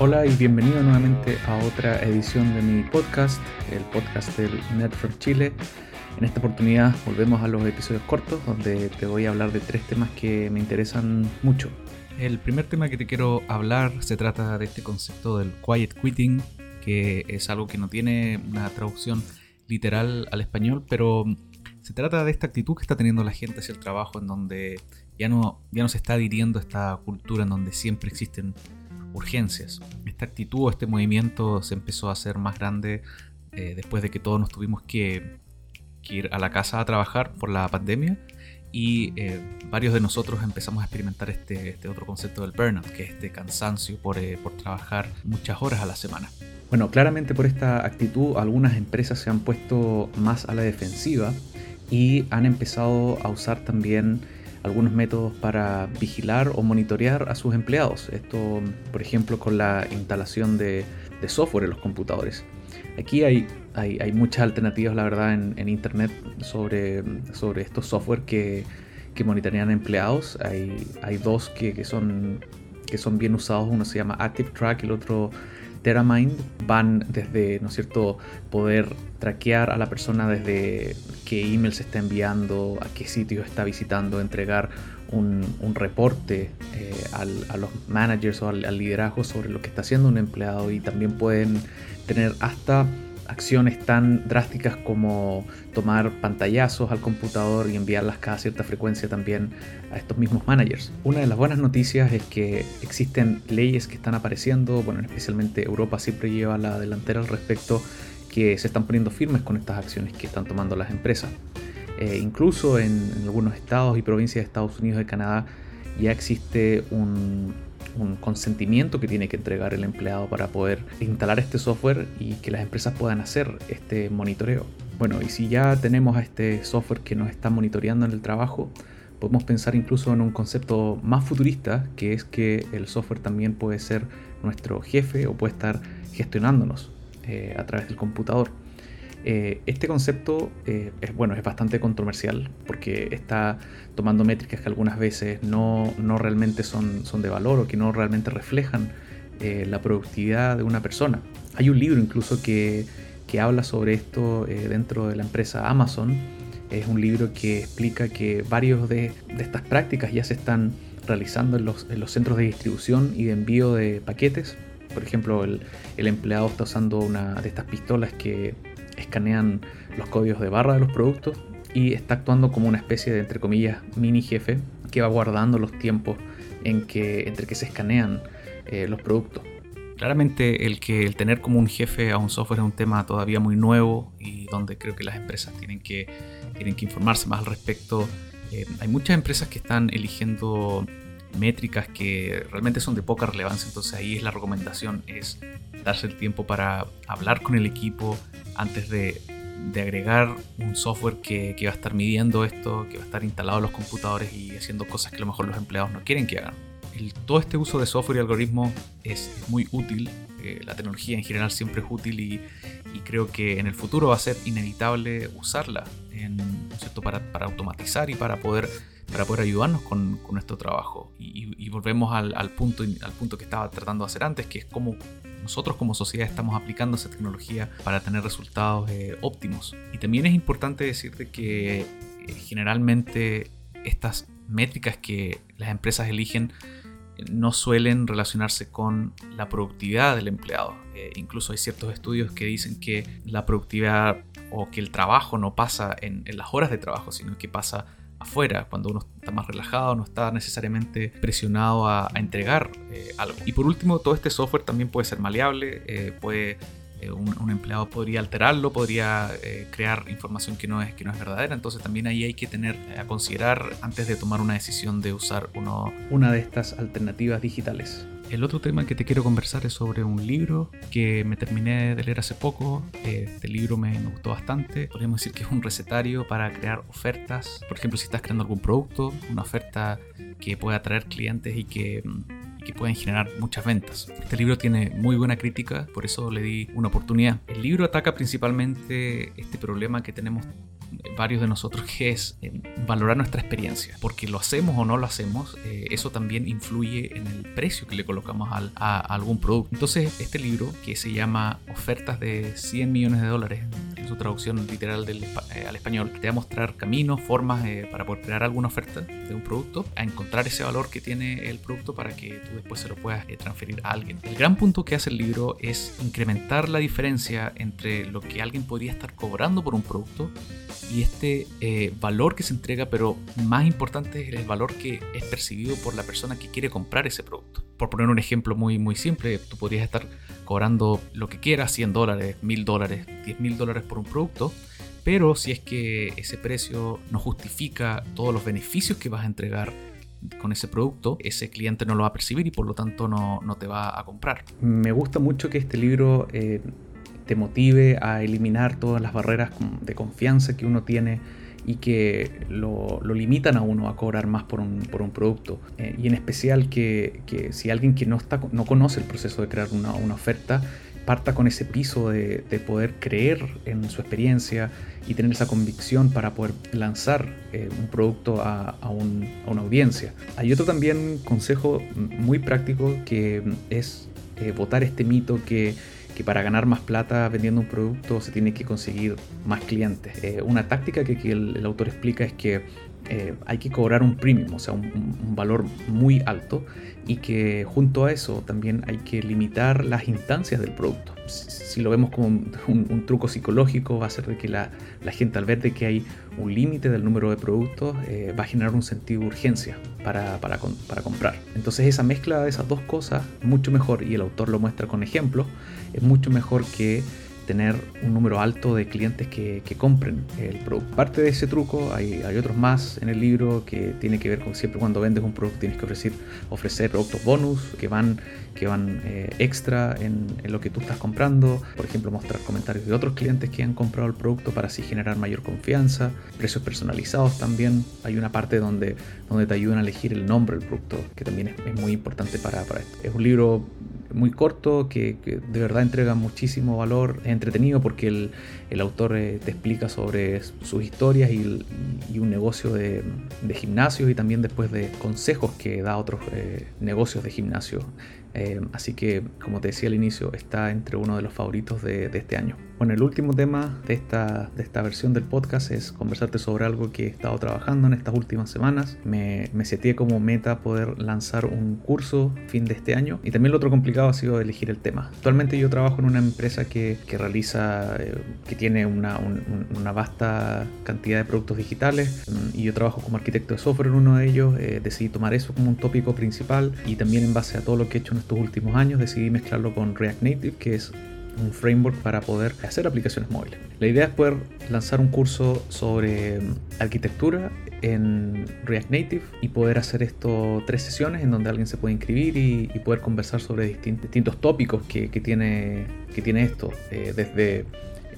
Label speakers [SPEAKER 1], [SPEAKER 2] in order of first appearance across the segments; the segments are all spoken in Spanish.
[SPEAKER 1] Hola y bienvenido nuevamente a otra edición de mi podcast, el podcast del Network Chile. En esta oportunidad volvemos a los episodios cortos donde te voy a hablar de tres temas que me interesan mucho. El primer tema que te quiero hablar se trata de este concepto del quiet quitting, que es algo que no tiene una traducción literal al español, pero se trata de esta actitud que está teniendo la gente hacia el trabajo en donde ya no, ya no se está adhiriendo esta cultura en donde siempre existen urgencias. Esta actitud, este movimiento se empezó a hacer más grande eh, después de que todos nos tuvimos que, ir a la casa a trabajar por la pandemia y eh, varios de nosotros empezamos a experimentar este, este, otro concepto del burnout, que es este cansancio por, eh, por trabajar muchas horas a la semana. Bueno, claramente por esta actitud algunas empresas se han puesto más a la defensiva y han empezado a usar también algunos métodos para vigilar o monitorear a sus empleados. Esto, por ejemplo, con la instalación de, software en los computadores. Aquí hay, hay, muchas alternativas, la verdad, en, Internet sobre, sobre estos software que, que monitorean empleados. Hay, hay dos que, que, son, que son bien usados. Uno se llama Active Track el otro TerraMind van desde, ¿no es cierto?, poder traquear a la persona desde qué email se está enviando, a qué sitio está visitando, entregar un, reporte eh, a los managers o al liderazgo sobre lo que está haciendo un empleado y también pueden tener hasta acciones tan drásticas como tomar pantallazos al computador y enviarlas cada cierta frecuencia también a estos mismos managers. Una de las buenas noticias es que existen leyes que están apareciendo, bueno, especialmente Europa siempre lleva la delantera al respecto, que se están poniendo firmes con estas acciones que están tomando las empresas. Eh, incluso en, en algunos estados y provincias de Estados Unidos y Canadá ya existe un, un consentimiento que tiene que entregar el empleado para poder instalar este software y que las empresas puedan hacer este monitoreo. Bueno, y si ya tenemos a este software que nos está monitoreando en el trabajo, podemos pensar incluso en un concepto más futurista, que es que el software también puede ser nuestro jefe o puede estar gestionándonos eh, a través del computador. Eh, este concepto eh, es, bueno, es bastante controversial porque está tomando métricas que algunas veces no, no realmente son, son, de valor o que no realmente reflejan eh, la productividad de una persona. Hay un libro incluso que, que habla sobre esto dentro de la empresa Amazon. Es un libro que explica que varios de, estas prácticas ya se están realizando en los, en los, centros de distribución y de envío de paquetes. Por ejemplo, el empleado está usando una de estas pistolas que escanean los códigos de barra de los productos y está actuando como una especie de, entre comillas, mini jefe que va guardando los tiempos en que, entre que se escanean eh, los productos. Claramente el que el tener como un jefe a un software es un tema todavía muy nuevo y donde creo que las empresas tienen que, tienen que informarse más al respecto. Eh, hay muchas empresas que están eligiendo métricas que realmente son de poca relevancia, entonces ahí es la recomendación, es darse el tiempo para hablar con el equipo antes de, agregar un software que, va a estar midiendo esto, que va a estar instalado en los computadores y haciendo cosas que a lo mejor los empleados no quieren que hagan. todo este uso de software y algoritmos es, muy útil, eh, la tecnología en general siempre es útil y, creo que en el futuro va a ser inevitable usarla Para, para automatizar y para poder para poder ayudarnos con, nuestro trabajo. Y, volvemos al, punto, al punto que estaba tratando de hacer antes, que es cómo nosotros como sociedad estamos aplicando esa tecnología para tener resultados eh, óptimos. Y también es importante decirte que eh, generalmente estas métricas que las empresas eligen eh, no suelen relacionarse con la productividad del empleado. incluso hay ciertos estudios que dicen que la productividad o que el trabajo no pasa en, en las horas de trabajo, sino que pasa afuera, cuando uno está más relajado, no está necesariamente presionado a, entregar eh, algo. Y por último, todo este software también puede ser maleable, eh, puede, eh, un, empleado podría alterarlo, podría crear información que no, es, que no es verdadera, entonces también ahí hay que tener a considerar antes de tomar una decisión de usar uno, una de estas alternativas digitales. El otro tema que te quiero conversar es sobre un libro que me terminé de leer hace poco. Este libro me, gustó bastante. Podríamos decir que es un recetario para crear ofertas. Por ejemplo, si estás creando algún producto, una oferta que pueda atraer clientes y que, que pueden generar muchas ventas. Este libro tiene muy buena crítica, por eso le di una oportunidad. El libro ataca principalmente este problema que tenemos varios de nosotros, que es eh, valorar nuestra experiencia, porque lo hacemos o no lo hacemos, eh, eso también influye en el precio que le colocamos al, a, algún producto. Entonces, este libro, que se llama Ofertas de 100 millones de dólares, su traducción literal eh, al español, te va a mostrar caminos, formas para poder crear alguna oferta de un producto, a encontrar ese valor que tiene el producto para que tú después se lo puedas transferir a alguien. El gran punto que hace el libro es incrementar la diferencia entre lo que alguien podría estar cobrando por un producto y este eh, valor que se entrega, pero más importante es el valor que es percibido por la persona que quiere comprar ese producto. Por poner un ejemplo muy, muy simple, tú podrías estar cobrando lo que quieras, 100 dólares, 1000 dólares, 10 mil dólares por un producto, pero si es que ese precio no justifica todos los beneficios que vas a entregar con ese producto, ese cliente no lo va a percibir y por lo tanto no, no te va a comprar.
[SPEAKER 2] Me gusta mucho que este libro eh, te motive a eliminar todas las barreras de confianza que uno tiene y que lo, limitan a uno a cobrar más por un, por un producto. Eh, y en especial que, que, si alguien que no, está, no conoce el proceso de crear una, una oferta, parta con ese piso de, de, poder creer en su experiencia y tener esa convicción para poder lanzar eh, un producto a, a, un, a, una audiencia. Hay otro también consejo muy práctico que es eh, votar este mito que que para ganar más plata vendiendo un producto se tiene que conseguir más clientes. Una táctica que, el, autor explica es que eh, hay que cobrar un premium, o sea, un, valor muy alto, y que junto a eso también hay que limitar las instancias del producto. Si, lo vemos como un, truco psicológico, va a ser de que la, gente al ver de que hay un límite del número de productos, eh, va a generar un sentido de urgencia para, para, para comprar. Entonces esa mezcla de esas dos cosas, mucho mejor, y el autor lo muestra con ejemplos, es mucho mejor que tener un número alto de clientes que, compren el producto. Parte de ese truco, hay, hay, otros más en el libro que tiene que ver con siempre cuando vendes un producto tienes que ofrecer, ofrecer productos bonus que van, que van eh, extra en, lo que tú estás comprando. Por ejemplo, mostrar comentarios de otros clientes que han comprado el producto para así generar mayor confianza. Precios personalizados también. Hay una parte donde, donde te ayudan a elegir el nombre del producto, que también es, muy importante para, para esto. Es un libro muy corto que, de verdad entrega muchísimo valor. Es entretenido porque el, el autor eh, te explica sobre sus historias y, un negocio de, de, gimnasios y también después de consejos que da a otros eh, negocios de gimnasio. Eh, así que, como te decía al inicio, está entre uno de los favoritos de este año. Bueno, el último tema de esta, de esta versión del podcast es conversarte sobre algo que he estado trabajando en estas últimas semanas. Me, me seteé como meta poder lanzar un curso fin de este año y también lo otro complicado ha sido elegir el tema. Actualmente yo trabajo en una empresa que, que realiza, eh, que tiene una, una, vasta cantidad de productos digitales y yo trabajo como arquitecto de software en uno de ellos. Eh, decidí tomar eso como un tópico principal y también en base a todo lo que he hecho en estos últimos años decidí mezclarlo con React Native, que es un framework para poder hacer aplicaciones móviles. La idea es poder lanzar un curso sobre mm, arquitectura en React Native y poder hacer esto tres sesiones en donde alguien se puede inscribir y, poder conversar sobre distintos, tópicos que, tiene, que tiene esto, eh, desde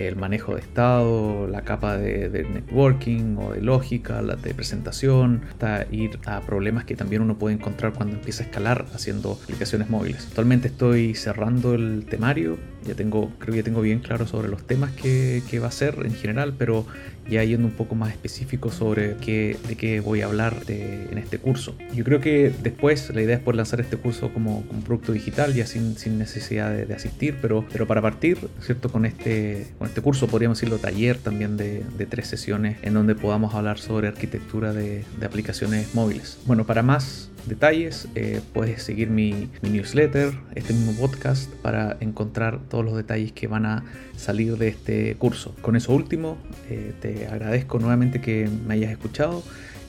[SPEAKER 2] el manejo de estado, la capa de, networking o de lógica, la de presentación, hasta ir a problemas que también uno puede encontrar cuando empieza a escalar haciendo aplicaciones móviles. Actualmente estoy cerrando el temario, ya tengo, creo que ya tengo bien claro sobre los temas que, que va a ser en general, pero ya yendo un poco más específico sobre qué, de qué voy a hablar en este curso. Yo creo que después la idea es poder lanzar este curso como, como producto digital, ya sin, sin necesidad de, asistir, pero, pero para partir, ¿cierto? Con este, con este curso, podríamos decirlo taller también de, de tres sesiones en donde podamos hablar sobre arquitectura de, de aplicaciones móviles. Bueno, para más detalles, eh, puedes seguir mi, newsletter, este mismo podcast, para encontrar todos los detalles que van a salir de este curso. Con eso último, eh, te agradezco nuevamente que me hayas escuchado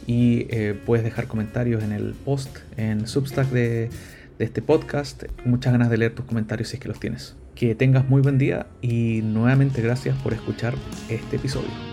[SPEAKER 2] y eh, puedes dejar comentarios en el post en Substack de, de este podcast. Muchas ganas de leer tus comentarios si es que los tienes. Que tengas muy buen día y nuevamente gracias por escuchar este episodio.